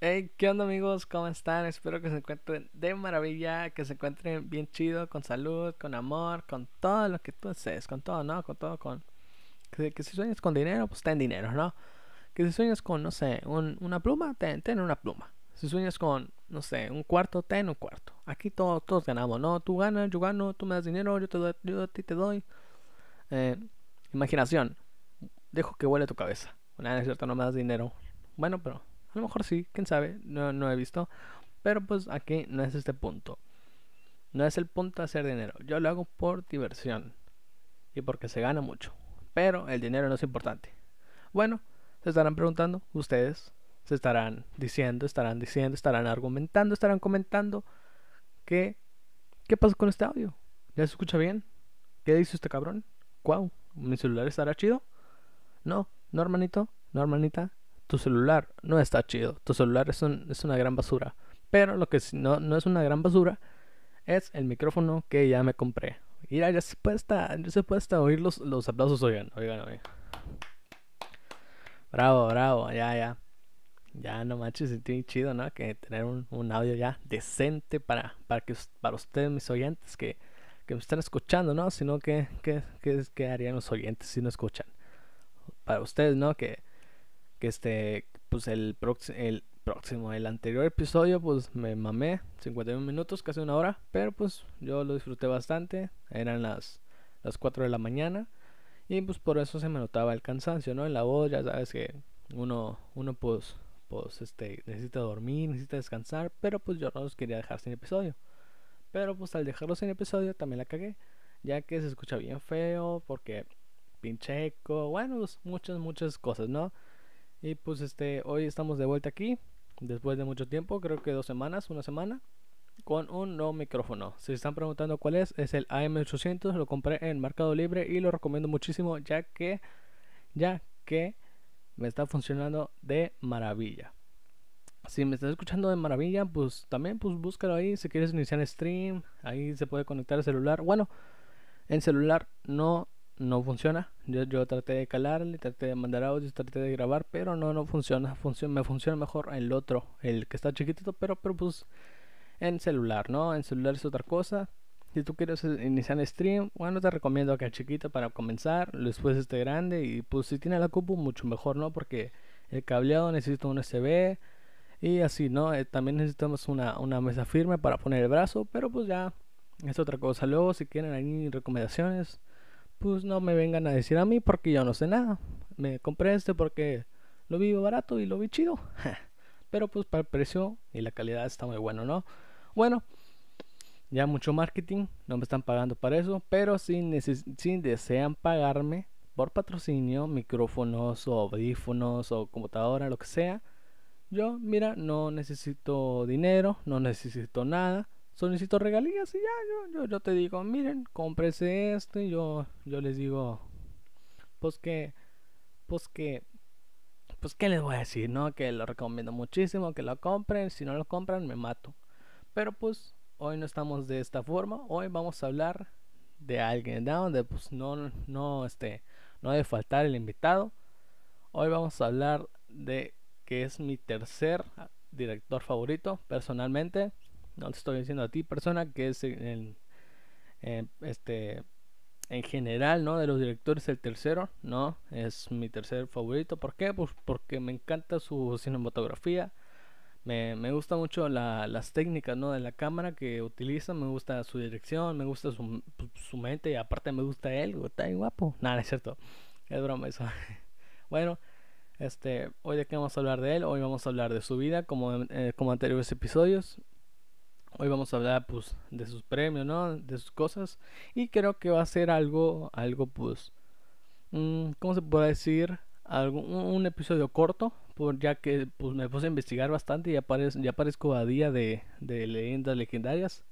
Hey, ¿qué onda amigos? ¿Cómo están? Espero que se encuentren de maravilla, que se encuentren bien chido, con salud, con amor, con todo lo que tú haces, con todo, ¿no? Con todo, con... Que, si sueñas con dinero, pues ten dinero, ¿no? Que si sueñas con, no sé, un- una pluma, ten, ten una pluma. Si sueñas con, no sé, un cuarto, ten un cuarto. Aquí todo, todos ganamos, ¿no? Tú ganas, yo gano, tú me das dinero, yo te doy, yo a ti te doy. Eh, imaginación. Dejo que huele tu cabeza. Nada, es cierto, no me das dinero. Bueno, pero a lo mejor sí, quién sabe, no, no he visto. Pero pues aquí no es este punto. No es el punto de hacer dinero. Yo lo hago por diversión. Y porque se gana mucho. Pero el dinero no es importante. Bueno, se estarán preguntando, ustedes se estarán diciendo, estarán diciendo, estarán argumentando, estarán comentando que ¿qué pasó con este audio? ¿Ya se escucha bien? ¿Qué dice este cabrón? Wow, ¿mi celular estará chido? No, no hermanito, no hermanita, tu celular no está chido. Tu celular es, un- es una gran basura. Pero lo que no, no es una gran basura es el micrófono que ya me compré. Mira, ya se puede hasta, ya se puede hasta oír los, los aplausos, oigan, oigan, oigan. Bravo, bravo, ya, ya. Ya no manches, sentí chido, ¿no? Que tener un, un audio ya decente para, para que para ustedes, mis oyentes, que, que me están escuchando, ¿no? Sino que, que, que, que harían los oyentes si no escuchan. Para ustedes, ¿no? Que, que este, pues el, el próximo, el anterior episodio, pues me mamé 51 minutos, casi una hora, pero pues yo lo disfruté bastante, eran las, las 4 de la mañana y pues por eso se me notaba el cansancio, ¿no? En la voz, ya sabes que uno, uno pues, pues este, necesita dormir, necesita descansar, pero pues yo no los quería dejar sin episodio. Pero pues al dejarlo sin episodio también la cagué, ya que se escucha bien feo, porque pinche eco, bueno, pues, muchas, muchas cosas, ¿no? Y pues este, hoy estamos de vuelta aquí, después de mucho tiempo, creo que dos semanas, una semana, con un nuevo micrófono. Si se están preguntando cuál es, es el AM800, lo compré en Mercado Libre y lo recomiendo muchísimo, ya que, ya que me está funcionando de maravilla. Si me estás escuchando de maravilla, pues también pues búscalo ahí, si quieres iniciar stream, ahí se puede conectar el celular. Bueno, en celular no no funciona. Yo, yo traté de calarle, traté de mandar audios, traté de grabar, pero no no funciona. Me funciona mejor el otro, el que está chiquitito, pero pero pues en celular, ¿no? En celular es otra cosa. Si tú quieres eh, iniciar stream, bueno, te recomiendo que el chiquito para comenzar, después este grande y pues si tiene la cupo mucho mejor, ¿no? Porque el cableado necesita un USB y así, ¿no? Eh, también necesitamos una, una mesa firme para poner el brazo, pero pues ya es otra cosa. Luego, si quieren ahí recomendaciones, pues no me vengan a decir a mí porque yo no sé nada. Me compré este porque lo vi barato y lo vi chido. Pero pues para el precio y la calidad está muy bueno, ¿no? Bueno, ya mucho marketing, no me están pagando para eso, pero si, si desean pagarme por patrocinio, micrófonos o audífonos o computadora, lo que sea, yo, mira, no necesito dinero, no necesito nada, solo necesito regalías y ya, yo, yo, te digo, miren, cómprese esto y yo, yo les digo, pues que, pues que, pues qué les voy a decir, ¿no? Que lo recomiendo muchísimo, que lo compren, si no lo compran me mato. Pero pues hoy no estamos de esta forma, hoy vamos a hablar de alguien, ¿no? Donde pues no, no, este, no debe faltar el invitado. Hoy vamos a hablar de que es mi tercer director favorito, personalmente. No te estoy diciendo a ti, persona, que es en, este en general, ¿no? De los directores el tercero, ¿no? Es mi tercer favorito. ¿Por qué? Pues porque me encanta su cinematografía. Me, me gusta mucho la- las técnicas, ¿no? De la cámara que utiliza. Me gusta su dirección, me gusta su, su mente y aparte me gusta él. Está guapo. Nada, no es cierto. Es broma eso. bueno, este, hoy de qué vamos a hablar de él. Hoy vamos a hablar de su vida como, eh, como anteriores episodios. Hoy vamos a hablar pues de sus premios, ¿no? De sus cosas. Y creo que va a ser algo, algo pues, mm, ¿cómo se puede decir? Algo, un, episodio corto, por ya que pues me puse a investigar bastante y ya, parez- ya parezco Badía de, de Leyendas Legendarias.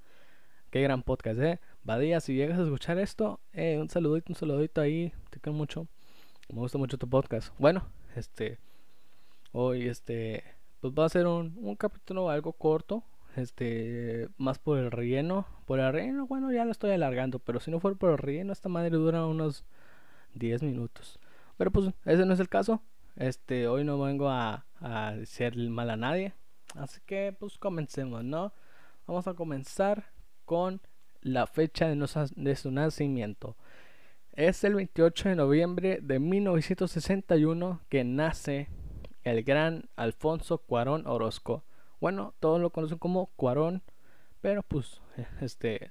Qué gran podcast, ¿eh? Badía, si llegas a escuchar esto, eh, un saludito, un saludito ahí, te quiero mucho. Me gusta mucho tu podcast. Bueno, este, hoy este, pues va a ser un, un capítulo algo corto, este, más por el relleno. Por el relleno, bueno, ya lo estoy alargando, pero si no fuera por el relleno, esta madre dura unos 10 minutos. Pero pues ese no es el caso. Este, hoy no vengo a, a decir mal a nadie. Así que pues comencemos, ¿no? Vamos a comenzar con la fecha de, su nacimiento. Es el 28 de noviembre de 1961 que nace el gran Alfonso Cuarón Orozco. Bueno, todos lo conocen como Cuarón, pero pues este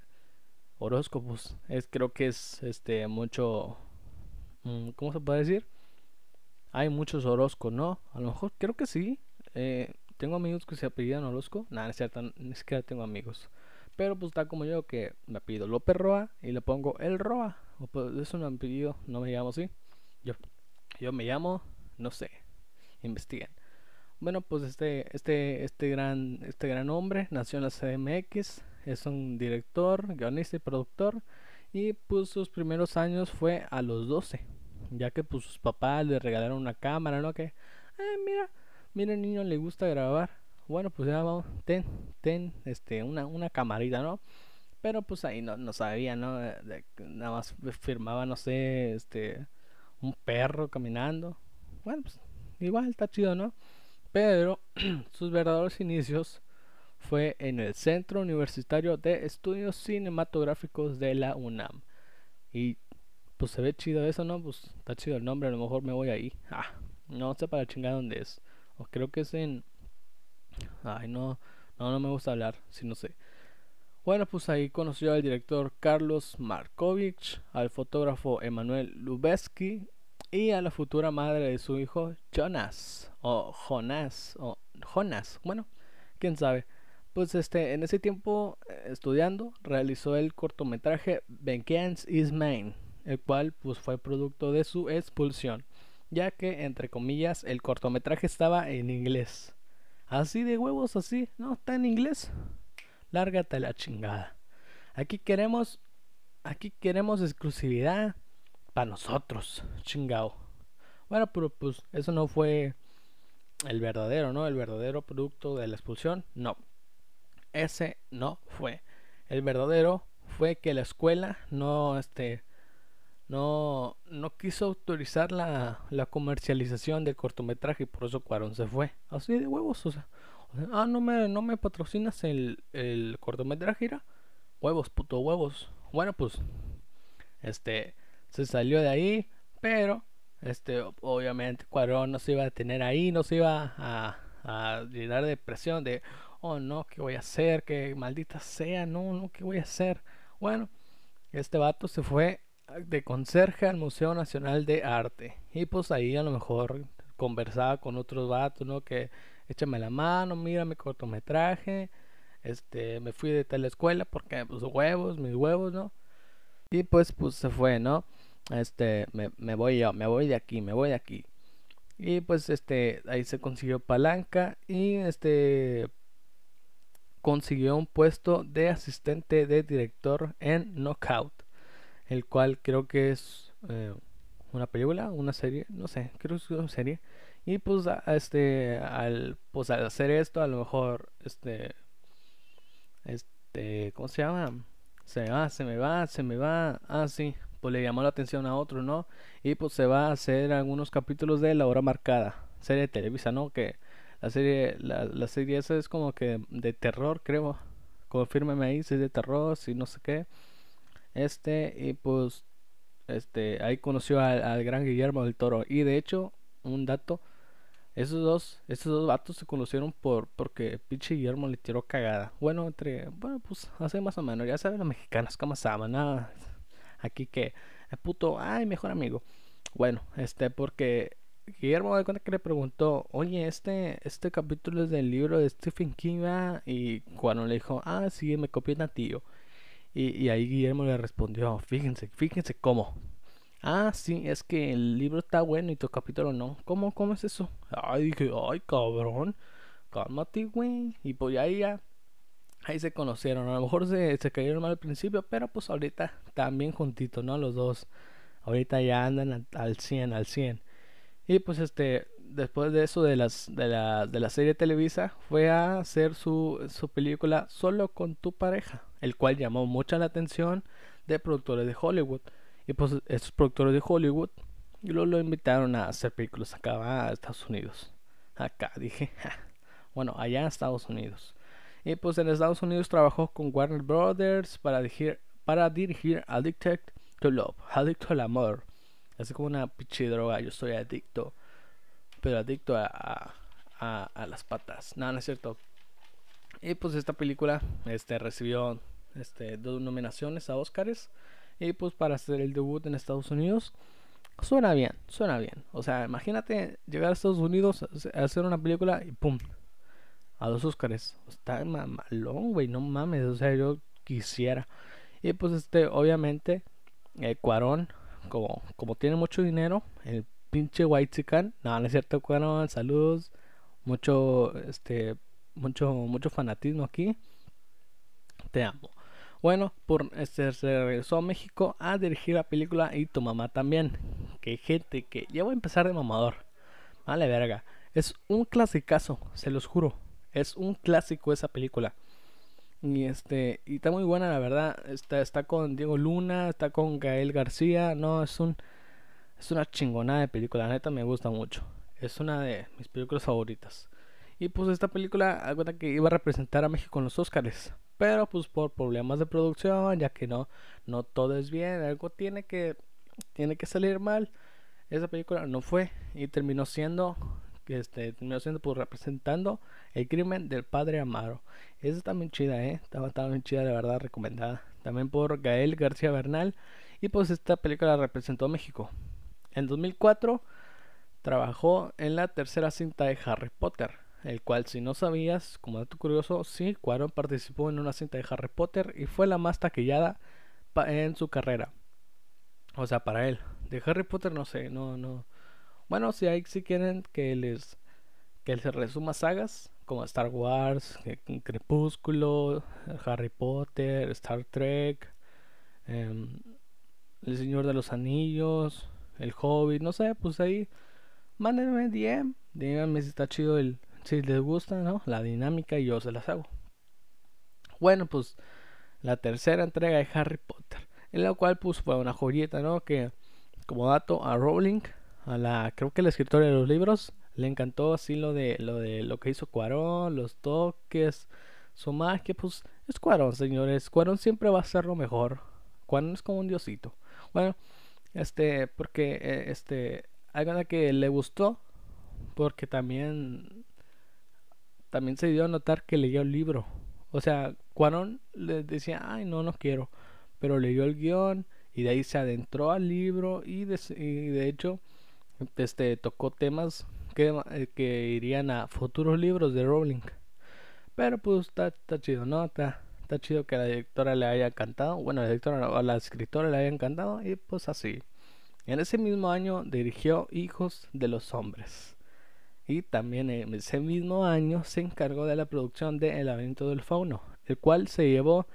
Orozco pues es creo que es este mucho mm, ¿cómo se puede decir? Hay muchos Orozco, ¿no? A lo mejor creo que sí. Eh, tengo amigos que se apellidan Orozco. Nada, es cierto, ni siquiera tengo amigos. Pero pues está como yo que me pido López Roa y le pongo el Roa. Pues, es un apellido, no me llamo así. Yo, yo me llamo, no sé. Investiguen. Bueno, pues este, este, este gran, este gran hombre nació en la CMX. Es un director, guionista y productor. Y pues sus primeros años fue a los 12. Ya que pues sus papás le regalaron una cámara, ¿no? Que, eh, mira, mira el niño le gusta grabar. Bueno, pues ya vamos, ten, ten, este, una, una camarita, ¿no? Pero pues ahí no, no sabía, ¿no? nada más firmaba, no sé, este, un perro caminando. Bueno, pues igual está chido, ¿no? Pero sus verdaderos inicios fue en el Centro Universitario de Estudios Cinematográficos de la UNAM. Y pues se ve chido eso, ¿no? Pues está chido el nombre, a lo mejor me voy ahí. Ah, no sé para chingar dónde es. O creo que es en. Ay, no, no, no me gusta hablar, si no sé. Bueno, pues ahí conoció al director Carlos Markovich, al fotógrafo Emanuel Lubezki y a la futura madre de su hijo Jonas o Jonas o Jonas. Bueno, quién sabe. Pues este, en ese tiempo eh, estudiando realizó el cortometraje Vengeance is Mine, el cual pues fue producto de su expulsión ya que, entre comillas, el cortometraje estaba en inglés. Así de huevos, así, ¿no? Está en inglés. Lárgate la chingada. Aquí queremos, aquí queremos exclusividad para nosotros, chingado. Bueno, pero pues eso no fue el verdadero, ¿no? El verdadero producto de la expulsión, no. Ese no fue. El verdadero fue que la escuela no, este, no, no quiso autorizar la, la comercialización del cortometraje y por eso Cuarón se fue. Así de huevos, o sea, ah, no me, no me patrocinas el, el cortometraje, era huevos, puto huevos. Bueno, pues, este, se salió de ahí, pero, este, obviamente Cuarón no se iba a tener ahí, no se iba a, a llenar de presión de, oh no, ¿qué voy a hacer? Que maldita sea, no, no, ¿qué voy a hacer? Bueno, este vato se fue de conserje al Museo Nacional de Arte. Y pues ahí a lo mejor conversaba con otros vatos, ¿no? Que échame la mano, mira mi cortometraje. Este, me fui de tal escuela porque pues huevos, mis huevos, ¿no? Y pues pues se fue, ¿no? Este, me, me voy yo, me voy de aquí, me voy de aquí. Y pues este, ahí se consiguió palanca y este consiguió un puesto de asistente de director en Knockout el cual creo que es eh, una película, una serie, no sé, creo que es una serie. Y pues este al pues al hacer esto a lo mejor este este ¿cómo se llama? Se va, se me va, se me va. Ah, sí, pues le llamó la atención a otro, ¿no? Y pues se va a hacer algunos capítulos de La Hora Marcada, serie de Televisa, ¿no? Que la serie la, la serie esa es como que de terror, creo. Confírmeme ahí si es de terror, si no sé qué. Este, y pues, este, ahí conoció al, gran Guillermo del Toro. Y de hecho, un dato, esos dos, esos dos vatos se conocieron por, porque pinche Guillermo le tiró cagada. Bueno, entre, bueno, pues, hace más o menos, ya saben los mexicanos cómo saben, nada. Aquí que, el puto, ay, mejor amigo. Bueno, este, porque Guillermo de cuenta que le preguntó, oye, este, este capítulo es del libro de Stephen King, y cuando le dijo, ah, sí, me copié a tío. Y, ahí Guillermo le respondió, fíjense, fíjense cómo. Ah, sí, es que el libro está bueno y tu capítulo no. ¿Cómo, cómo es eso? Ay, dije, ay, cabrón, cálmate, güey. Y pues ahí ya, ahí se conocieron. A lo mejor se, se cayeron mal al principio, pero pues ahorita también juntitos, ¿no? Los dos. Ahorita ya andan al 100, al 100. Y pues este, después de eso de las de la, de la serie Televisa fue a hacer su, su película Solo con tu pareja, el cual llamó mucha la atención de productores de Hollywood. Y pues esos productores de Hollywood lo, lo invitaron a hacer películas acá a Estados Unidos. Acá dije, Bueno, allá en Estados Unidos. Y pues en Estados Unidos trabajó con Warner Brothers para dirigir, para dirigir Addicted to Love, Adicto al Amor. Así como una pinche droga, yo soy adicto. Pero adicto a, a, a, las patas. No, no es cierto. Y pues esta película este, recibió este, dos nominaciones a Oscars. Y pues para hacer el debut en Estados Unidos, suena bien, suena bien. O sea, imagínate llegar a Estados Unidos hacer una película y pum, a los Oscars. Está mamalón, güey, no mames. O sea, yo quisiera. Y pues este, obviamente, eh, Cuarón, como, como tiene mucho dinero, el pinche White Chican, no, no es cierto, Cuarón, saludos. Mucho, este, mucho, mucho fanatismo aquí. Te amo. Bueno, por este se regresó a México a dirigir la película y tu mamá también. Que gente que ya voy a empezar de mamador. Vale, verga. Es un clasicazo, se los juro. Es un clásico esa película. Y este, y está muy buena la verdad. Está, está con Diego Luna, está con Gael García. No, es un es una chingonada de película, la neta me gusta mucho. Es una de mis películas favoritas. Y pues esta película, cuenta que iba a representar a México en los Oscars. Pero pues por problemas de producción, ya que no, no todo es bien, algo tiene que, tiene que salir mal. Esa película no fue y terminó siendo, este, terminó siendo pues representando el crimen del padre Amaro. Esa está muy chida, eh, estaba, estaba muy chida, de verdad, recomendada. También por Gael García Bernal. Y pues esta película representó a México. En 2004 trabajó en la tercera cinta de Harry Potter el cual si no sabías, como dato curioso, sí, Cuarón participó en una cinta de Harry Potter y fue la más taquillada en su carrera. O sea, para él. De Harry Potter no sé, no, no. Bueno, si hay, si quieren que les que les resuma sagas como Star Wars, Crepúsculo, Harry Potter, Star Trek, em, El Señor de los Anillos, El Hobbit, no sé, pues ahí mándenme DM, díganme si está chido el, si les gusta, ¿no? La dinámica y yo se las hago. Bueno, pues la tercera entrega de Harry Potter, en la cual pues fue una joyeta, ¿no? Que como dato a Rowling, a la creo que la escritora de los libros, le encantó así lo de lo de lo que hizo Cuarón, los toques, su magia, pues es Cuarón, señores. Cuarón siempre va a ser lo mejor. Cuarón es como un diosito. Bueno, este, porque eh, este, hay que le gustó, porque también también se dio a notar que leyó el libro. O sea, Cuarón le decía, ay, no, no quiero. Pero leyó el guion y de ahí se adentró al libro y de, de hecho este, tocó temas que, eh, que, irían a futuros libros de Rowling. Pero pues está, chido, ¿no? Está, chido que la directora le haya encantado. Bueno, la directora o la escritora le haya encantado y pues así. En ese mismo año dirigió Hijos de los Hombres y también en ese mismo año se encargó de la producción de El laberinto del fauno, el cual se llevó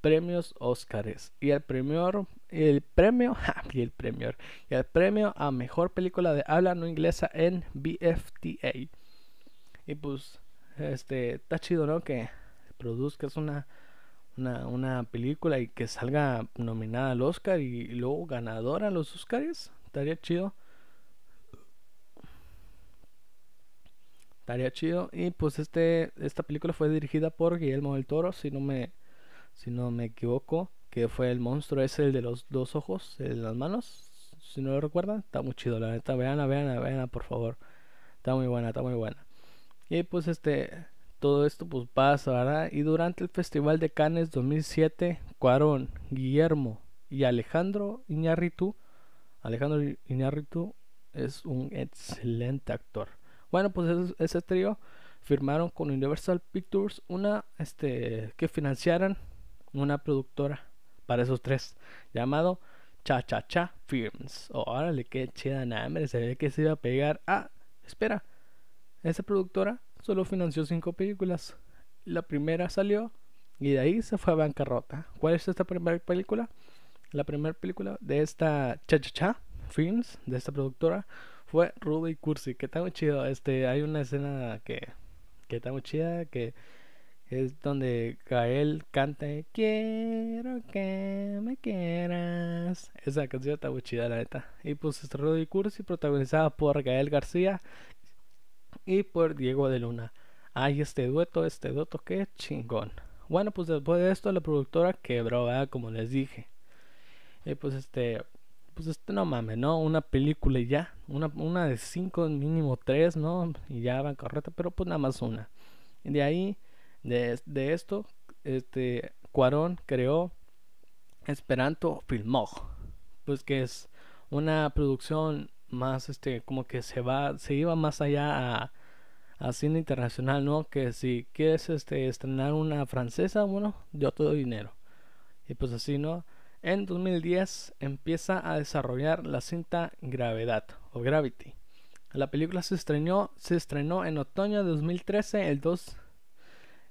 premios Óscares y el premio el premio y el premio y el premio a mejor película de habla no inglesa en BFTA y pues este está chido no que produzcas una una, una película y que salga nominada al Oscar y, luego ganadora a los Oscars estaría chido. Estaría chido. Y pues este esta película fue dirigida por Guillermo del Toro, si no me si no me equivoco, que fue el monstruo ese el de los dos ojos en las manos, si no lo recuerdan, está muy chido, la neta, veanla, veanla, veanla, por favor. Está muy buena, está muy buena. Y pues este todo esto pues pasa, ¿verdad? Y durante el Festival de Cannes 2007, Cuarón, Guillermo y Alejandro Iñárritu, Alejandro Iñárritu es un excelente actor. Bueno, pues ese, trío firmaron con Universal Pictures una este que financiaran una productora para esos tres llamado Cha Cha Cha Films. Órale, qué chida nombre, se ve que se iba a pegar. Ah, espera. Esa productora solo financió cinco películas. La primera salió y de ahí se fue a bancarrota. ¿Cuál es esta primera película? La primera película de esta Cha Cha Cha Films, de esta productora, fue Rudy Cursi, que está muy chido. Este, hay una escena que, que está muy chida, que es donde Gael canta Quiero que me quieras. Esa canción está muy chida, la neta. Y pues este Rudy Cursi, protagonizada por Gael García y por Diego de Luna. hay este dueto, este dueto, qué chingón. Bueno, pues después de esto la productora quebró, ¿verdad? como les dije. Y pues este, pues este no mames, ¿no? Una película y ya, una, una de cinco, mínimo tres, ¿no? Y ya van correcta, pero pues nada más una. Y de ahí, de, de esto, este, Cuarón creó Esperanto Filmog, pues que es una producción más, este, como que se va, se iba más allá a a cine internacional, ¿no? Que si quieres este, estrenar una francesa, bueno, yo te doy dinero. Y pues así, ¿no? En 2010 empieza a desarrollar la cinta Gravedad o Gravity. La película se estrenó, se estrenó en otoño de 2013, el 2...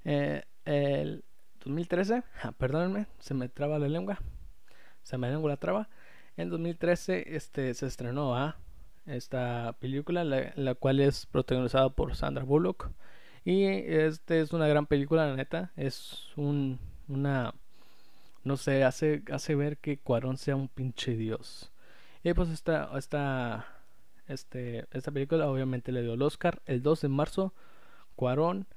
Eh, el 2013, ah, perdónenme, se me traba la lengua, se me lengua la traba. En 2013 este, se estrenó ¿ah? esta película, la, cual es protagonizada por Sandra Bullock. Y este es una gran película, la neta. Es un, una, no sé, hace, hace ver que Cuarón sea un pinche dios. Y pues esta, esta, este, esta película obviamente le dio el Oscar. El 2 de marzo, Cuarón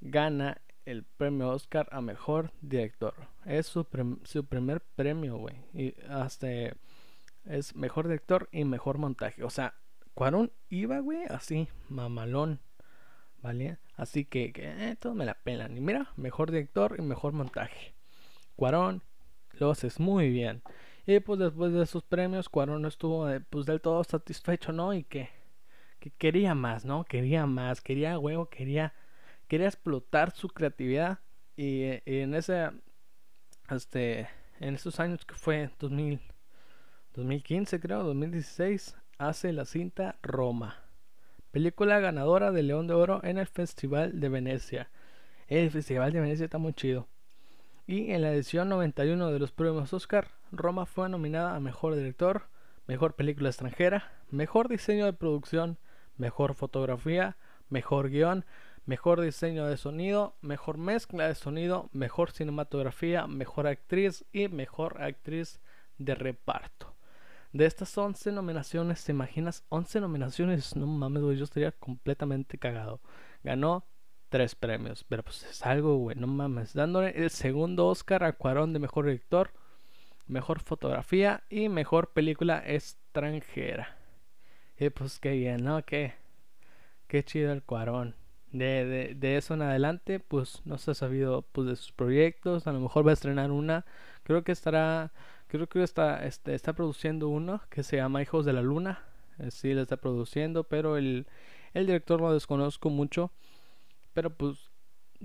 gana el premio Oscar a mejor director. Es su, su primer premio, güey. Y hasta es mejor director y mejor montaje. O sea, Cuarón iba, güey, así, mamalón. ¿Vale? Así que, que eh, todo me la pelan. Y mira, mejor director y mejor montaje. Cuarón lo haces muy bien. Y pues después de esos premios, Cuarón no estuvo eh, pues del todo satisfecho, ¿no? Y que, que quería más, ¿no? Quería más, quería huevo, quería, quería explotar su creatividad. Y, y en ese, este, en esos años que fue 2000 2015 creo, 2016, hace la cinta Roma, película ganadora de León de Oro en el Festival de Venecia. El Festival de Venecia está muy chido. Y en la edición 91 de los premios Oscar, Roma fue nominada a Mejor Director, Mejor Película Extranjera, Mejor Diseño de Producción, Mejor Fotografía, Mejor Guión, Mejor Diseño de Sonido, Mejor Mezcla de Sonido, Mejor Cinematografía, Mejor Actriz y Mejor Actriz de Reparto. De estas 11 nominaciones, ¿te imaginas? 11 nominaciones, no mames, güey, yo estaría completamente cagado. Ganó tres premios, pero pues es algo, güey, no mames. Dándole el segundo Oscar a Cuarón de Mejor Director, Mejor Fotografía y Mejor Película Extranjera. Y pues qué bien, ¿no? Qué, qué chido el Cuarón. De, de, de, eso en adelante, pues no se ha sabido pues, de sus proyectos. A lo mejor va a estrenar una. Creo que estará Creo que está, este, está produciendo uno que se llama Hijos de la Luna. Eh, sí, la está produciendo, pero el, el director lo desconozco mucho. Pero pues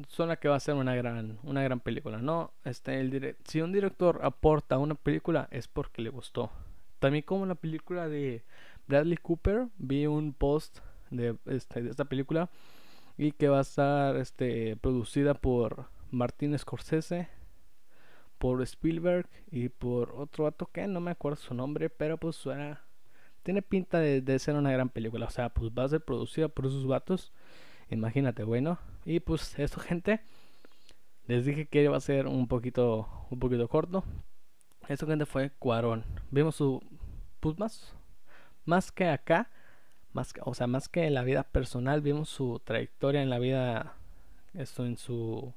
suena que va a ser una gran, una gran película, ¿no? Este, el si un director aporta una película es porque le gustó. También como la película de Bradley Cooper, vi un post de, este, de esta película y que va a estar este, producida por Martin Scorsese por Spielberg y por otro vato que no me acuerdo su nombre, pero pues suena. Tiene pinta de, ser una gran película. O sea, pues va a ser producida por esos vatos. Imagínate, bueno. Y pues eso, gente. Les dije que iba a ser un poquito, un poquito corto. Eso, gente, fue Cuarón. Vimos su. Pues más. Más que acá. Más o sea, más que en la vida personal. Vimos su trayectoria en la vida. Esto en su.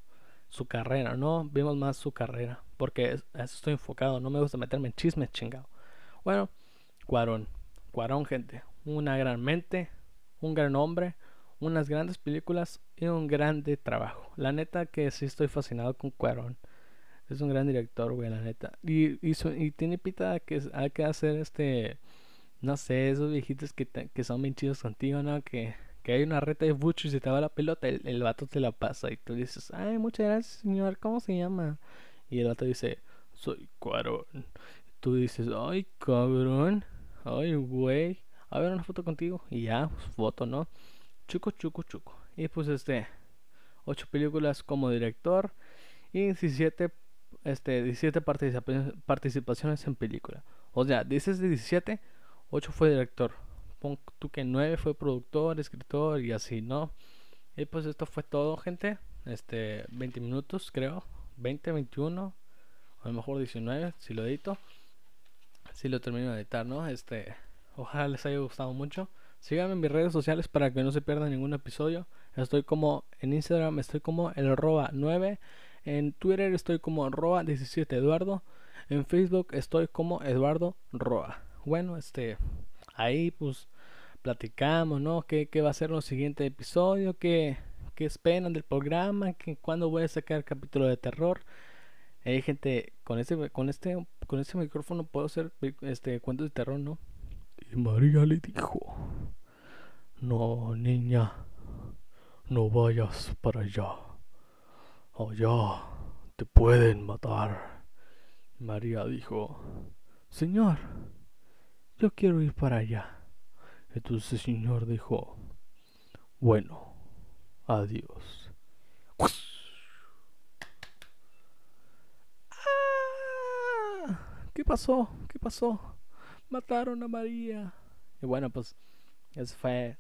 Su carrera, ¿no? Vimos más su carrera. Porque estoy enfocado. No me gusta meterme en chismes, chingado. Bueno, Cuarón. Cuarón, gente. Una gran mente. Un gran hombre. Unas grandes películas. Y un grande trabajo. La neta que sí estoy fascinado con Cuarón. Es un gran director, güey, la neta. Y, y, tiene pita que hay que hacer este. No sé, esos viejitos que, que son bien chidos contigo, ¿no? Que, que hay una reta de bucho y se te va la pelota, el, el vato te la pasa y tú dices, ay, muchas gracias, señor, ¿cómo se llama? Y el otro dice, soy Cuarón. Tú dices, ay, cabrón. Ay, güey. A ver una foto contigo. Y ya, pues, foto, ¿no? Chuco, chuco, chuco. Y pues este, ocho películas como director y 17, este, 17 participaciones en película. O sea, dices de 17, 8 fue director. Pon tú que 9 fue productor, escritor y así, ¿no? Y pues esto fue todo, gente. Este, 20 minutos, creo. 20, 21, a lo mejor 19, si lo edito. Si lo termino de editar, ¿no? Este, ojalá les haya gustado mucho. Síganme en mis redes sociales para que no se pierdan ningún episodio. Estoy como en Instagram, estoy como el arroba 9. En Twitter estoy como roa 17 Eduardo. En Facebook estoy como Eduardo Roa. Bueno, este, ahí pues platicamos, ¿no? ¿Qué, qué va a ser el siguiente episodio? ¿Qué, qué esperan del programa? ¿Qué, ¿Cuándo voy a sacar el capítulo de terror? Hay gente, con este, con este, con este micrófono puedo hacer este cuentos de terror, ¿no? Y María le dijo, no, niña, no vayas para allá. Allá te pueden matar. María dijo, Señor, yo quiero ir para allá. Entonces el Señor dijo, bueno, adiós. ¡Ah! ¿Qué pasó? ¿Qué pasó? Mataron a María. Y bueno, pues eso fue,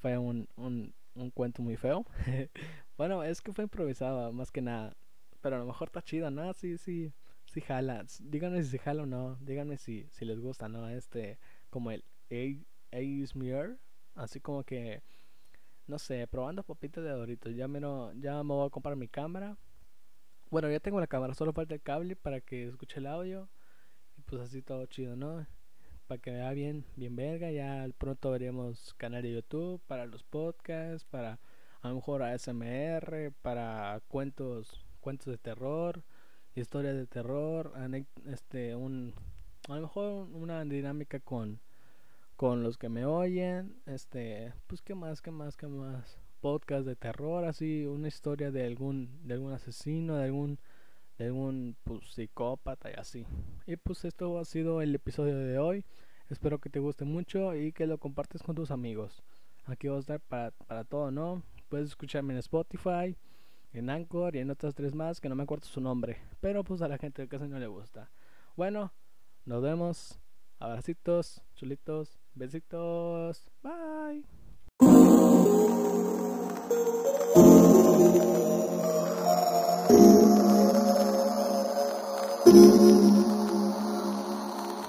fue un, un, un cuento muy feo. bueno, es que fue improvisado, más que nada. Pero a lo mejor está chido, ¿no? Sí, sí si jala. Díganme si se jala o no. Díganme si, si les gusta, ¿no? Este, como el Mirror. Así como que, no sé, probando papitas de Doritos. Ya me, ya me voy a comprar mi cámara. Bueno, ya tengo la cámara, solo falta el cable para que escuche el audio. Y pues así todo chido, ¿no? Para que vea bien, bien verga. Ya pronto veremos canal de YouTube para los podcasts, para a lo mejor ASMR, para cuentos, cuentos de terror historias de terror, este, un, a lo mejor una dinámica con, con los que me oyen, este, pues qué más, qué más, qué más, podcast de terror, así, una historia de algún, de algún asesino, de algún, de algún, pues, psicópata y así. Y pues esto ha sido el episodio de hoy. Espero que te guste mucho y que lo compartes con tus amigos. Aquí va a estar para, para todo, ¿no? Puedes escucharme en Spotify, en Anchor y en otras tres más que no me acuerdo su nombre. Pero pues a la gente de casa no le gusta. Bueno, nos vemos. Abracitos, chulitos, besitos. Bye.